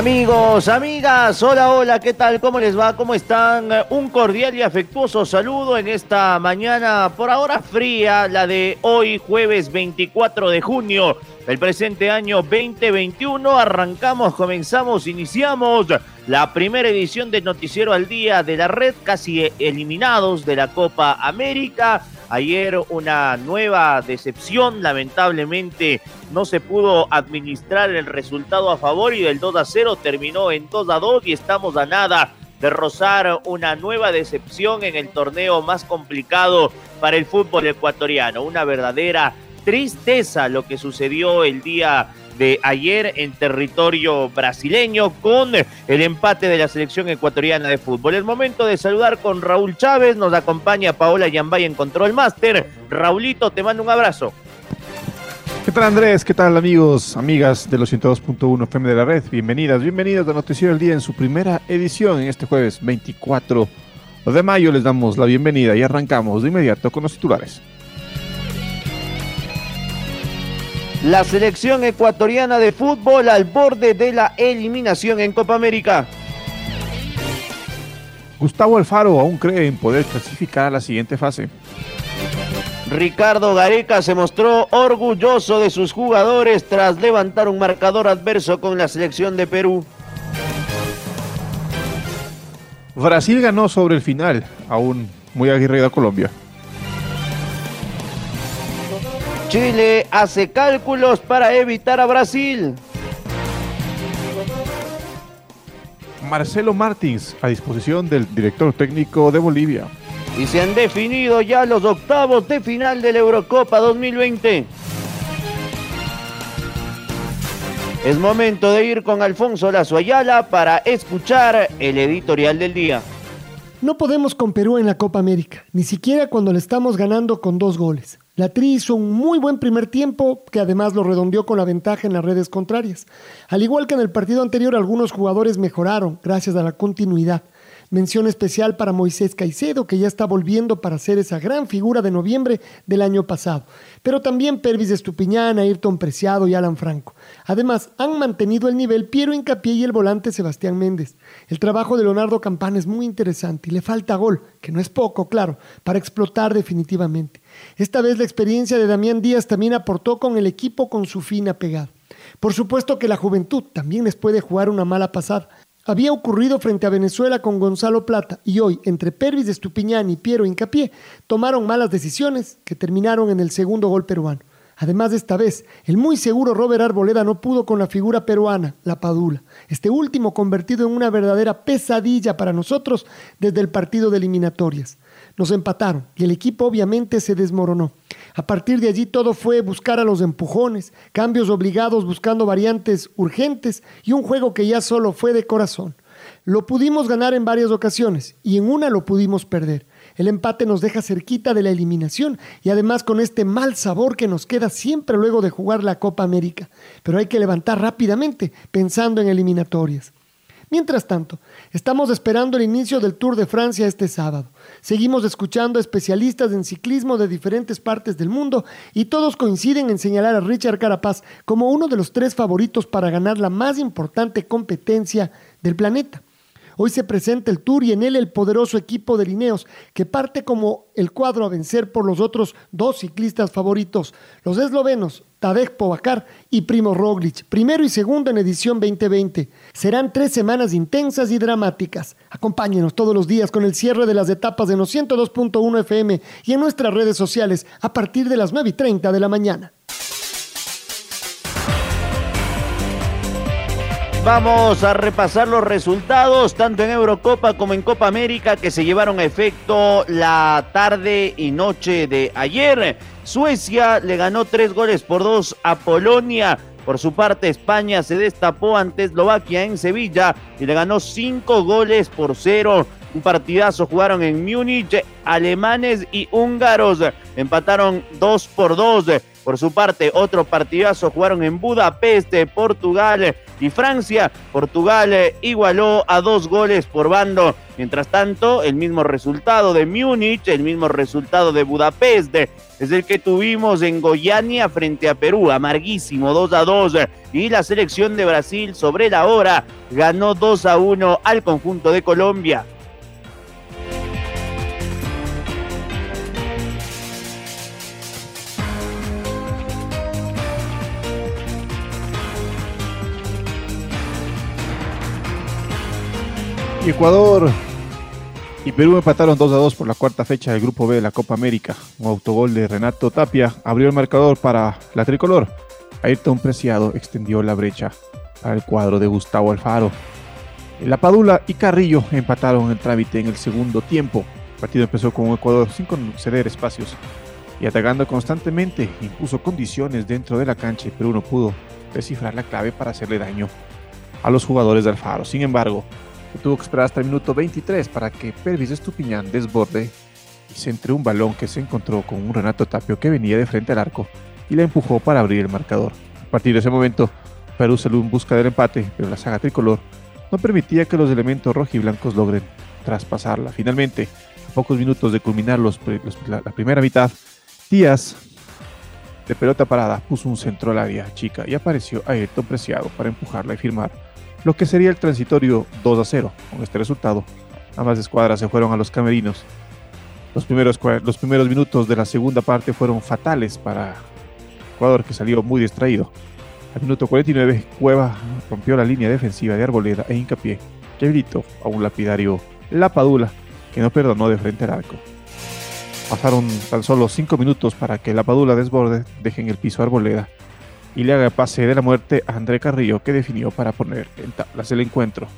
Amigos, amigas, hola, hola, ¿qué tal? ¿Cómo les va? ¿Cómo están? Un cordial y afectuoso saludo en esta mañana, por ahora fría, la de hoy, jueves 24 de junio del presente año 2021. Arrancamos, comenzamos, iniciamos la primera edición del Noticiero al Día de la Red, casi eliminados de la Copa América. Ayer una nueva decepción, lamentablemente no se pudo administrar el resultado a favor y del 2 a 0 terminó en 2 a 2 y estamos a nada de rozar una nueva decepción en el torneo más complicado para el fútbol ecuatoriano. Una verdadera tristeza lo que sucedió el día de ayer en territorio brasileño con el empate de la selección ecuatoriana de fútbol. Es momento de saludar con Raúl Chávez, nos acompaña Paola Yambay en Control Master. Raulito, te mando un abrazo. ¿Qué tal Andrés? ¿Qué tal amigos, amigas de los 102.1 FM de la red? Bienvenidas, bienvenidos a Noticiero del Día en su primera edición en este jueves 24 de mayo. Les damos la bienvenida y arrancamos de inmediato con los titulares. La selección ecuatoriana de fútbol al borde de la eliminación en Copa América. Gustavo Alfaro aún cree en poder clasificar a la siguiente fase. Ricardo Gareca se mostró orgulloso de sus jugadores tras levantar un marcador adverso con la selección de Perú. Brasil ganó sobre el final, aún muy aguerrida Colombia. Chile hace cálculos para evitar a Brasil. Marcelo Martins a disposición del director técnico de Bolivia. Y se han definido ya los octavos de final de la Eurocopa 2020. Es momento de ir con Alfonso Lazo Ayala para escuchar el editorial del día. No podemos con Perú en la Copa América, ni siquiera cuando le estamos ganando con dos goles. La Tri hizo un muy buen primer tiempo, que además lo redondeó con la ventaja en las redes contrarias. Al igual que en el partido anterior, algunos jugadores mejoraron gracias a la continuidad. Mención especial para Moisés Caicedo, que ya está volviendo para ser esa gran figura de noviembre del año pasado. Pero también Pervis Estupiñán, Ayrton Preciado y Alan Franco. Además, han mantenido el nivel Piero Incapié y el volante Sebastián Méndez. El trabajo de Leonardo Campana es muy interesante y le falta gol, que no es poco, claro, para explotar definitivamente. Esta vez la experiencia de Damián Díaz también aportó con el equipo con su fina pegada. Por supuesto que la juventud también les puede jugar una mala pasada, había ocurrido frente a Venezuela con Gonzalo Plata y hoy, entre Pervis Estupiñán y Piero Incapié, tomaron malas decisiones que terminaron en el segundo gol peruano. Además de esta vez, el muy seguro Robert Arboleda no pudo con la figura peruana, la Padula. Este último convertido en una verdadera pesadilla para nosotros desde el partido de eliminatorias. Nos empataron y el equipo obviamente se desmoronó. A partir de allí todo fue buscar a los empujones, cambios obligados buscando variantes urgentes y un juego que ya solo fue de corazón. Lo pudimos ganar en varias ocasiones y en una lo pudimos perder. El empate nos deja cerquita de la eliminación y además con este mal sabor que nos queda siempre luego de jugar la Copa América. Pero hay que levantar rápidamente pensando en eliminatorias. Mientras tanto, estamos esperando el inicio del Tour de Francia este sábado. Seguimos escuchando a especialistas en ciclismo de diferentes partes del mundo y todos coinciden en señalar a Richard Carapaz como uno de los tres favoritos para ganar la más importante competencia del planeta. Hoy se presenta el Tour y en él el poderoso equipo de Lineos, que parte como el cuadro a vencer por los otros dos ciclistas favoritos, los eslovenos Tadej Pogacar y Primo Roglic, primero y segundo en edición 2020. Serán tres semanas intensas y dramáticas. Acompáñenos todos los días con el cierre de las etapas de los 102.1 FM y en nuestras redes sociales a partir de las 9 y 30 de la mañana. Vamos a repasar los resultados tanto en Eurocopa como en Copa América que se llevaron a efecto la tarde y noche de ayer. Suecia le ganó tres goles por dos a Polonia. Por su parte, España se destapó ante Eslovaquia en Sevilla y le ganó cinco goles por cero. Un partidazo jugaron en Múnich, alemanes y húngaros empataron dos por dos. Por su parte, otro partidazo jugaron en Budapest, Portugal y Francia. Portugal eh, igualó a dos goles por bando. Mientras tanto, el mismo resultado de Múnich, el mismo resultado de Budapest, es el que tuvimos en Goiania frente a Perú, amarguísimo, 2 a 2. Y la selección de Brasil sobre la hora ganó 2 a 1 al conjunto de Colombia. Ecuador y Perú empataron 2 a 2 por la cuarta fecha del Grupo B de la Copa América. Un autogol de Renato Tapia abrió el marcador para la tricolor. Ayrton Preciado extendió la brecha para el cuadro de Gustavo Alfaro. La Padula y Carrillo empataron el trámite en el segundo tiempo. El partido empezó con Ecuador sin conceder espacios y atacando constantemente. Impuso condiciones dentro de la cancha y Perú no pudo descifrar la clave para hacerle daño a los jugadores de Alfaro. Sin embargo, tuvo que esperar hasta el minuto 23 para que Pervis Estupiñán desborde y centre un balón que se encontró con un Renato Tapio que venía de frente al arco y la empujó para abrir el marcador. A partir de ese momento, Perú salió en busca del empate, pero la saga tricolor no permitía que los elementos rojiblancos logren traspasarla. Finalmente, a pocos minutos de culminar los, la, primera mitad, Díaz, de pelota parada, puso un centro al área chica y apareció Ayrton Preciado para empujarla y firmar lo que sería el transitorio 2 a 0. Con este resultado, ambas escuadras se fueron a los camerinos. Los primeros, los primeros minutos de la segunda parte fueron fatales para Ecuador, que salió muy distraído. Al minuto 49, Cueva rompió la línea defensiva de Arboleda e Hincapié, que habilitó a un lapidario Lapadula, que no perdonó de frente al arco. Pasaron tan solo 5 minutos para que Lapadula desborde, deje en el piso Arboleda y le haga pase de la muerte a André Carrillo, que definió para poner en tablas el encuentro.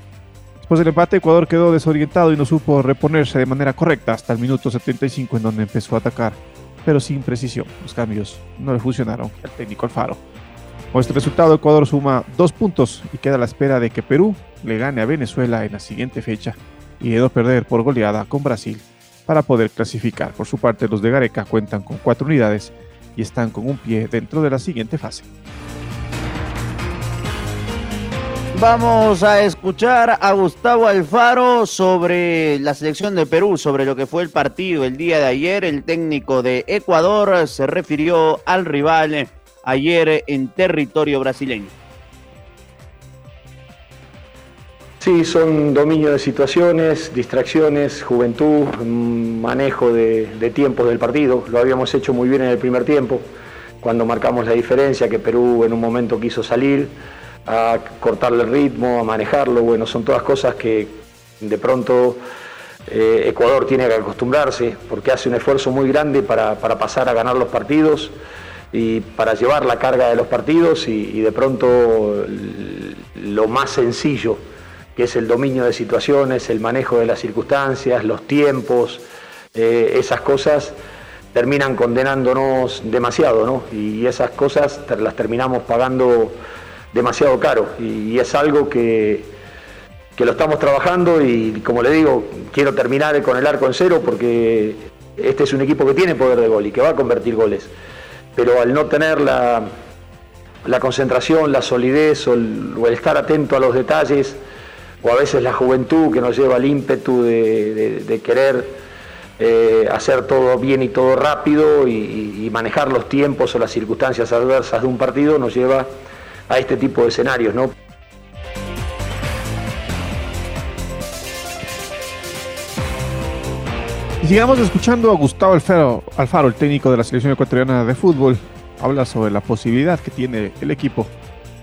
Después del empate, Ecuador quedó desorientado y no supo reponerse de manera correcta hasta el minuto 75 en donde empezó a atacar, pero sin precisión. Los cambios no le funcionaron al técnico Alfaro. Con este resultado, Ecuador suma dos puntos y queda a la espera de que Perú le gane a Venezuela en la siguiente fecha y de no perder por goleada con Brasil para poder clasificar. Por su parte, los de Gareca cuentan con cuatro unidades están con un pie dentro de la siguiente fase. Vamos a escuchar a Gustavo Alfaro sobre la selección de Perú, sobre lo que fue el partido el día de ayer. El técnico de Ecuador se refirió al rival ayer en territorio brasileño. Sí, son dominio de situaciones, distracciones, juventud, manejo de, tiempos del partido. Lo habíamos hecho muy bien en el primer tiempo, cuando marcamos la diferencia, que Perú en un momento quiso salir a cortarle el ritmo, a manejarlo. Bueno, son todas cosas que de pronto eh, Ecuador tiene que acostumbrarse, porque hace un esfuerzo muy grande para, pasar a ganar los partidos y para llevar la carga de los partidos y de pronto lo más sencillo que es el dominio de situaciones, el manejo de las circunstancias, los tiempos, eh, esas cosas terminan condenándonos demasiado, ¿no? Y esas cosas las terminamos pagando demasiado caro. Y, es algo que, que, lo estamos trabajando y, como le digo, quiero terminar con el arco en cero porque este es un equipo que tiene poder de gol y que va a convertir goles. Pero al no tener la, la concentración, la solidez o el, o el estar atento a los detalles, o a veces la juventud que nos lleva al ímpetu de, querer eh, hacer todo bien y todo rápido y, manejar los tiempos o las circunstancias adversas de un partido nos lleva a este tipo de escenarios, ¿no? Y sigamos escuchando a Gustavo Alfaro, Alfaro, el técnico de la selección ecuatoriana de fútbol, habla sobre la posibilidad que tiene el equipo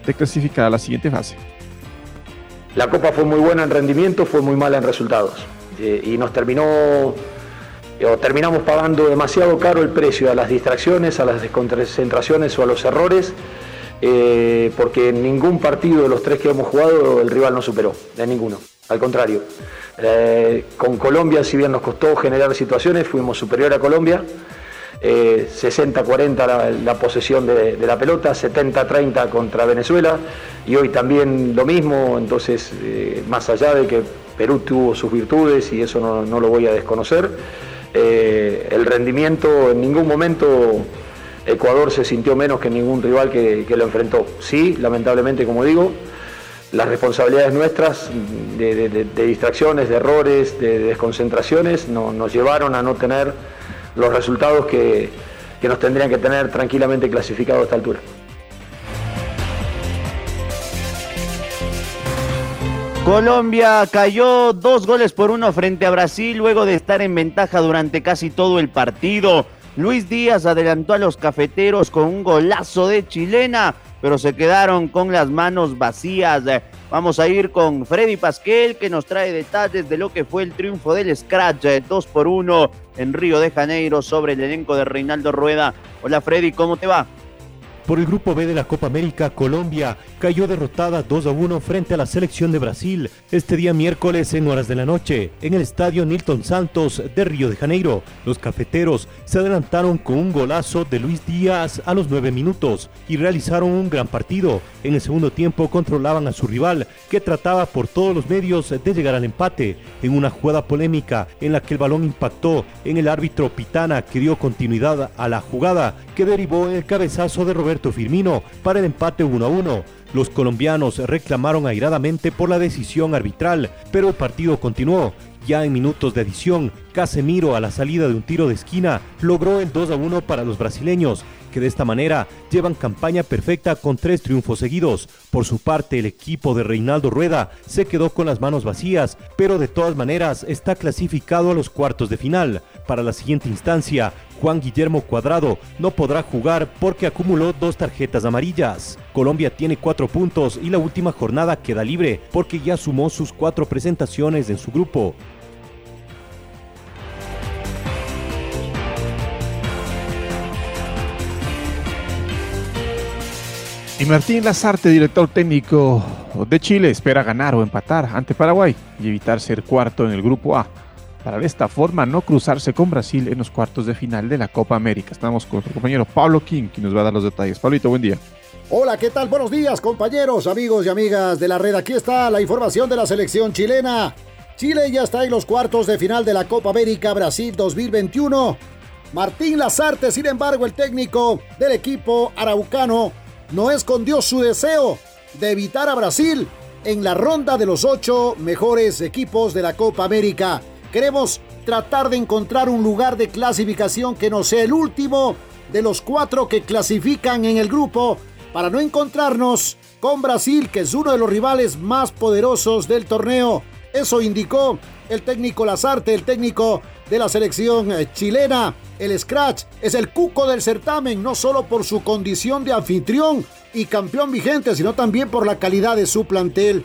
de clasificar a la siguiente fase. La Copa fue muy buena en rendimiento, fue muy mala en resultados. Eh, y nos terminó, o terminamos pagando demasiado caro el precio a las distracciones, a las desconcentraciones o a los errores. eh, porque en ningún partido de los tres que hemos jugado el rival no superó, de ninguno. Al contrario, eh, con Colombia, si bien nos costó generar situaciones, fuimos superior a Colombia. 60-40 la, posesión de, la pelota, 70-30 contra Venezuela y hoy también lo mismo, entonces más allá de que Perú tuvo sus virtudes y eso no, lo voy a desconocer, el rendimiento en ningún momento Ecuador se sintió menos que ningún rival que, lo enfrentó. Sí, lamentablemente, como digo, las responsabilidades nuestras de, distracciones, de errores, de, desconcentraciones nos llevaron a no tener los resultados que, que nos tendrían que tener tranquilamente clasificados a esta altura. Colombia cayó dos goles por uno frente a Brasil luego de estar en ventaja durante casi todo el partido. Luis Díaz adelantó a los cafeteros con un golazo de chilena, pero se quedaron con las manos vacías. Vamos a ir con Freddy Pasquel, que nos trae detalles de lo que fue el triunfo del Scratch 2 eh, por 1 en Río de Janeiro sobre el elenco de Reinaldo Rueda. Hola Freddy, ¿cómo te va? Por el grupo B de la Copa América, Colombia cayó derrotada 2 a 1 frente a la selección de Brasil este día miércoles en horas de la noche en el estadio Nilton Santos de Río de Janeiro. Los cafeteros se adelantaron con un golazo de Luis Díaz a los 9 minutos y realizaron un gran partido. En el segundo tiempo controlaban a su rival que trataba por todos los medios de llegar al empate en una jugada polémica en la que el balón impactó en el árbitro Pitana que dio continuidad a la jugada que derivó en el cabezazo de Roberto Firmino para el empate 1 a 1. Los colombianos reclamaron airadamente por la decisión arbitral, pero el partido continuó. Ya en minutos de adición, Casemiro a la salida de un tiro de esquina logró el 2 a 1 para los brasileños, que de esta manera llevan campaña perfecta con tres triunfos seguidos. Por su parte, el equipo de Reinaldo Rueda se quedó con las manos vacías, pero de todas maneras está clasificado a los cuartos de final. Para la siguiente instancia, Juan Guillermo Cuadrado no podrá jugar porque acumuló dos tarjetas amarillas. Colombia tiene cuatro puntos y la última jornada queda libre porque ya sumó sus cuatro presentaciones en su grupo. Y Martín Lazarte, director técnico de Chile, espera ganar o empatar ante Paraguay y evitar ser cuarto en el grupo A para de esta forma no cruzarse con Brasil en los cuartos de final de la Copa América. Estamos con nuestro compañero Pablo King, que nos va a dar los detalles. Pablito, buen día. Hola, ¿qué tal? Buenos días, compañeros, amigos y amigas de la red. Aquí está la información de la selección chilena. Chile ya está en los cuartos de final de la Copa América Brasil 2021. Martín Lazarte, sin embargo, el técnico del equipo araucano, no escondió su deseo de evitar a Brasil en la ronda de los ocho mejores equipos de la Copa América. Queremos tratar de encontrar un lugar de clasificación que no sea el último de los cuatro que clasifican en el grupo para no encontrarnos con Brasil, que es uno de los rivales más poderosos del torneo. Eso indicó el técnico Lazarte, el técnico de la selección eh, chilena. El Scratch es el cuco del certamen, no solo por su condición de anfitrión y campeón vigente, sino también por la calidad de su plantel.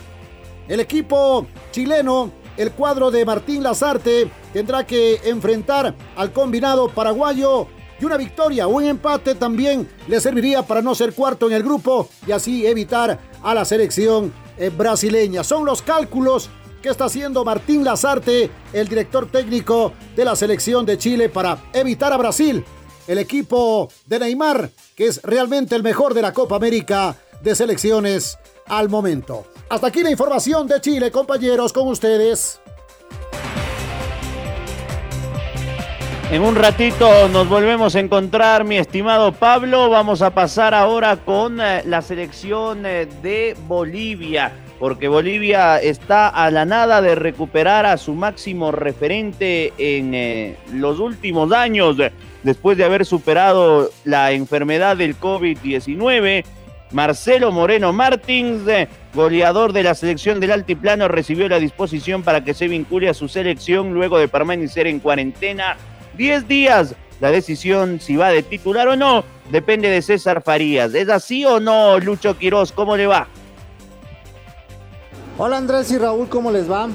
El equipo chileno el cuadro de Martín Lazarte tendrá que enfrentar al combinado paraguayo y una victoria o un empate también le serviría para no ser cuarto en el grupo y así evitar a la selección eh, brasileña. Son los cálculos que está haciendo Martín Lazarte, el director técnico de la selección de Chile, para evitar a Brasil, el equipo de Neymar, que es realmente el mejor de la Copa América de selecciones al momento. Hasta aquí la información de Chile, compañeros, con ustedes. En un ratito nos volvemos a encontrar, mi estimado Pablo. Vamos a pasar ahora con eh, la selección eh, de Bolivia, porque Bolivia está a la nada de recuperar a su máximo referente en eh, los últimos años, después de haber superado la enfermedad del COVID-19. Marcelo Moreno Martins goleador de la selección del Altiplano, recibió la disposición para que se vincule a su selección luego de permanecer en cuarentena 10 días. La decisión si va de titular o no depende de César Farías. ¿Es así o no, Lucho Quiroz? ¿Cómo le va? Hola Andrés y Raúl, ¿cómo les va?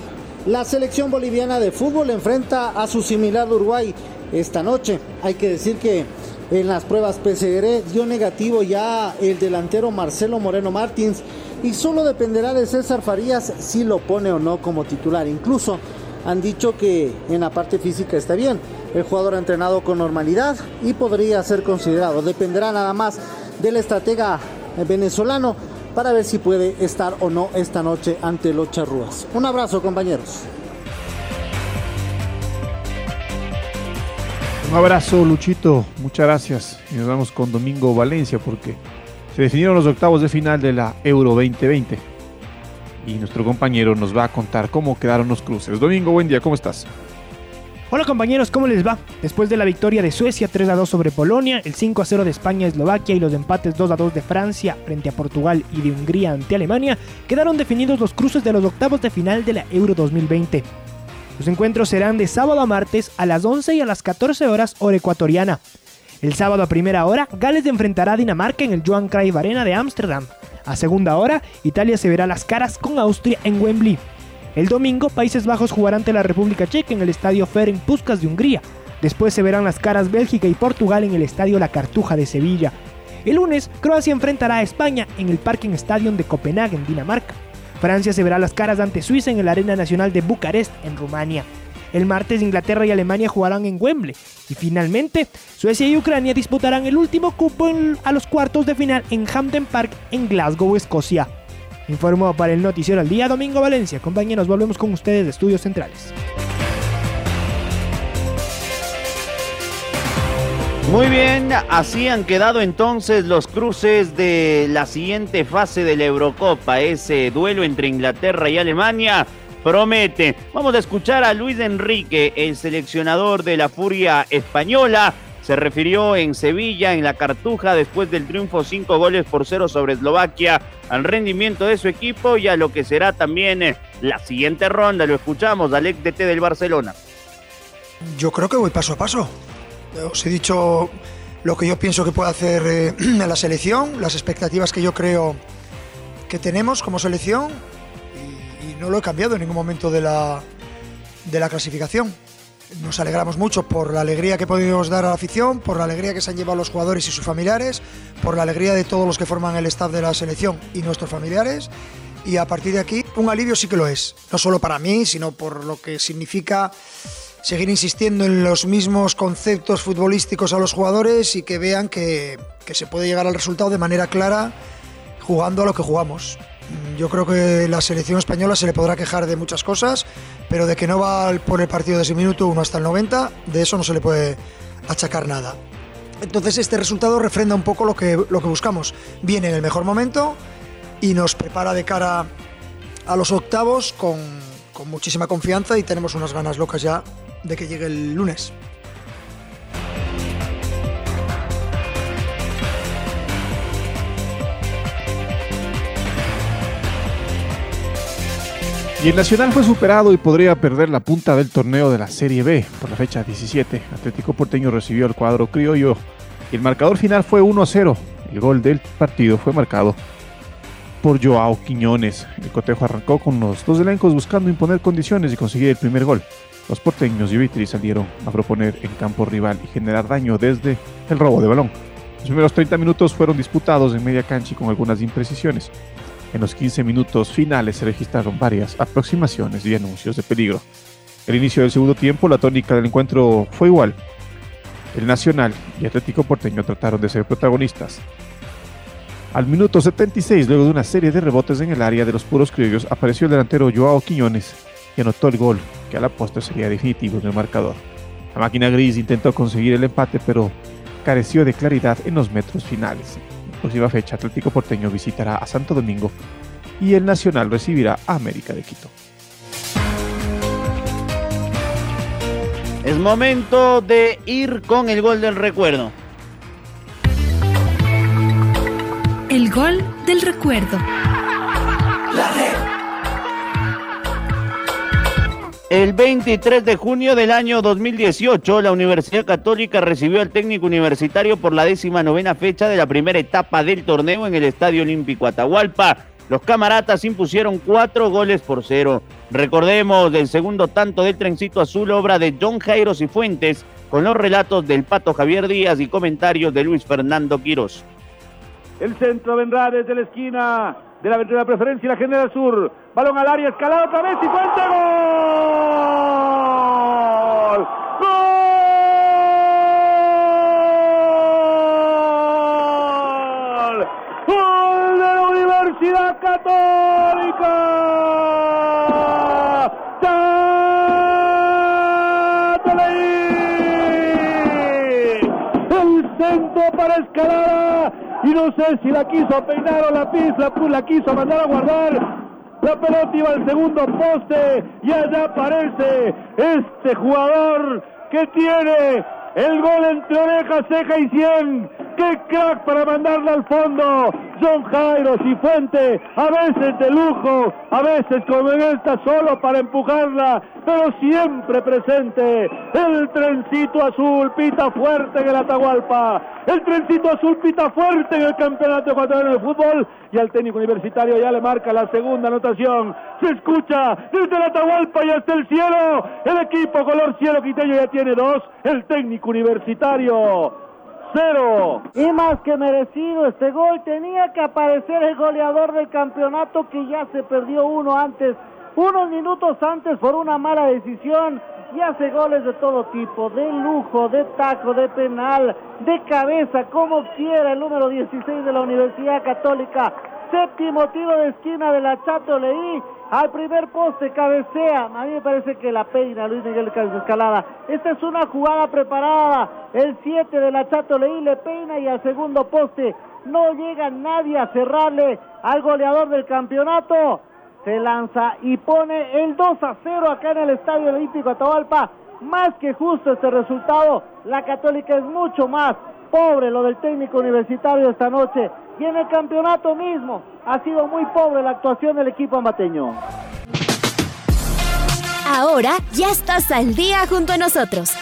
La selección boliviana de fútbol enfrenta a su similar Uruguay esta noche. Hay que decir que En las pruebas PCR dio negativo ya el delantero Marcelo Moreno Martins y solo dependerá de César Farías si lo pone o no como titular. Incluso han dicho que en la parte física está bien. El jugador ha entrenado con normalidad y podría ser considerado. Dependerá nada más del estratega venezolano para ver si puede estar o no esta noche ante los charrúas. Un abrazo compañeros. Un abrazo, Luchito. Muchas gracias. Y nos vamos con Domingo Valencia porque se definieron los octavos de final de la Euro 2020. Y nuestro compañero nos va a contar cómo quedaron los cruces. Domingo, buen día, ¿cómo estás? Hola compañeros, ¿cómo les va? Después de la victoria de Suecia 3 a 2 sobre Polonia, el 5 a 0 de España a Eslovaquia y los empates 2 a 2 de Francia frente a Portugal y de Hungría ante Alemania, quedaron definidos los cruces de los octavos de final de la Euro 2020. Los encuentros serán de sábado a martes a las 11 y a las 14 horas hora ecuatoriana. El sábado a primera hora, Gales enfrentará a Dinamarca en el Johan Cruyff Arena de Ámsterdam. A segunda hora, Italia se verá las caras con Austria en Wembley. El domingo, Países Bajos jugarán ante la República Checa en el Estadio Ferenc Puskas de Hungría. Después se verán las caras Bélgica y Portugal en el Estadio La Cartuja de Sevilla. El lunes, Croacia enfrentará a España en el Parking Stadium de Copenhague, en Dinamarca. Francia se verá las caras ante Suiza en el Arena Nacional de Bucarest, en Rumania. El martes Inglaterra y Alemania jugarán en Wembley. Y finalmente, Suecia y Ucrania disputarán el último cupo a los cuartos de final en Hampden Park, en Glasgow, Escocia. Informó para el Noticiero al Día Domingo Valencia. Compañeros, volvemos con ustedes de Estudios Centrales. Muy bien, así han quedado entonces los cruces de la siguiente fase de la Eurocopa. Ese duelo entre Inglaterra y Alemania promete. Vamos a escuchar a Luis Enrique, el seleccionador de la Furia Española. Se refirió en Sevilla, en la Cartuja, después del triunfo cinco goles por cero sobre Eslovaquia, al rendimiento de su equipo y a lo que será también eh, la siguiente ronda. Lo escuchamos, Alex DT del Barcelona. Yo creo que voy paso a paso. Os he dicho lo que yo pienso que puede hacer eh, la selección, las expectativas que yo creo que tenemos como selección y, y no lo he cambiado en ningún momento de la, de la clasificación. Nos alegramos mucho por la alegría que podemos dar a la afición, por la alegría que se han llevado los jugadores y sus familiares, por la alegría de todos los que forman el staff de la selección y nuestros familiares. Y a partir de aquí, un alivio sí que lo es, no solo para mí, sino por lo que significa seguir insistiendo en los mismos conceptos futbolísticos a los jugadores y que vean que, que se puede llegar al resultado de manera clara jugando a lo que jugamos. Yo creo que la selección española se le podrá quejar de muchas cosas, pero de que no va por el partido de ese minuto 1 hasta el 90, de eso no se le puede achacar nada. Entonces este resultado refrenda un poco lo que, lo que buscamos. Viene en el mejor momento y nos prepara de cara a los octavos con, con muchísima confianza y tenemos unas ganas locas ya de que llegue el lunes. Y el Nacional fue superado y podría perder la punta del torneo de la Serie B por la fecha 17. Atlético Porteño recibió el cuadro criollo y el marcador final fue 1 0. El gol del partido fue marcado por Joao Quiñones. El cotejo arrancó con los dos elencos buscando imponer condiciones y conseguir el primer gol. Los porteños y Vitri salieron a proponer en campo rival y generar daño desde el robo de balón. Los primeros 30 minutos fueron disputados en media cancha y con algunas imprecisiones. En los 15 minutos finales se registraron varias aproximaciones y anuncios de peligro. El inicio del segundo tiempo, la tónica del encuentro fue igual. El Nacional y Atlético Porteño trataron de ser protagonistas. Al minuto 76, luego de una serie de rebotes en el área de los puros criollos, apareció el delantero Joao Quiñones y anotó el gol, que a la postre sería definitivo en el marcador. La máquina gris intentó conseguir el empate, pero careció de claridad en los metros finales próxima fecha Atlético Porteño visitará a Santo Domingo y el Nacional recibirá a América de Quito. Es momento de ir con el gol del recuerdo. El gol del recuerdo. El 23 de junio del año 2018, la Universidad Católica recibió al técnico universitario por la décima novena fecha de la primera etapa del torneo en el Estadio Olímpico Atahualpa. Los camaratas impusieron cuatro goles por cero. Recordemos del segundo tanto del trencito azul, obra de John Jairo Fuentes, con los relatos del Pato Javier Díaz y comentarios de Luis Fernando Quirós. El centro vendrá desde la esquina de la aventura preferencia y la genera sur. Balón al área, escalado otra vez y Fuente gol. ¡Gol! ¡Gol de la Universidad Católica! El centro para escalada y no sé si la quiso peinar o la pisa, pues la quiso mandar a guardar. La pelota iba al segundo poste y allá aparece este jugador que tiene el gol entre oreja, ceja y cien. ¡Qué crack para mandarla al fondo! John Jairo Fuente, a veces de lujo, a veces como en esta solo para empujarla, pero siempre presente. El trencito azul pita fuerte en el Atahualpa. El trencito azul pita fuerte en el campeonato ecuatoriano de fútbol y al técnico universitario ya le marca la segunda anotación. Se escucha desde el Atahualpa y hasta el cielo. El equipo color cielo quiteño ya tiene dos. El técnico universitario cero. Y más que merecido este gol, tenía que aparecer el goleador del campeonato que ya se perdió uno antes, unos minutos antes por una mala decisión. Y hace goles de todo tipo, de lujo, de taco, de penal, de cabeza, como quiera el número 16 de la Universidad Católica. Séptimo tiro de esquina de la Chato Leí al primer poste, cabecea. A mí me parece que la peina Luis Miguel Escalada. Esta es una jugada preparada. El 7 de la Chato Leí le peina y al segundo poste no llega nadie a cerrarle al goleador del campeonato. Se lanza y pone el 2 a 0 acá en el Estadio Olímpico Atahualpa. Más que justo este resultado. La Católica es mucho más pobre lo del técnico universitario esta noche. Y en el campeonato mismo ha sido muy pobre la actuación del equipo amateño. Ahora ya estás al día junto a nosotros.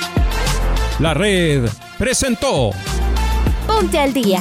La red presentó Ponte al día.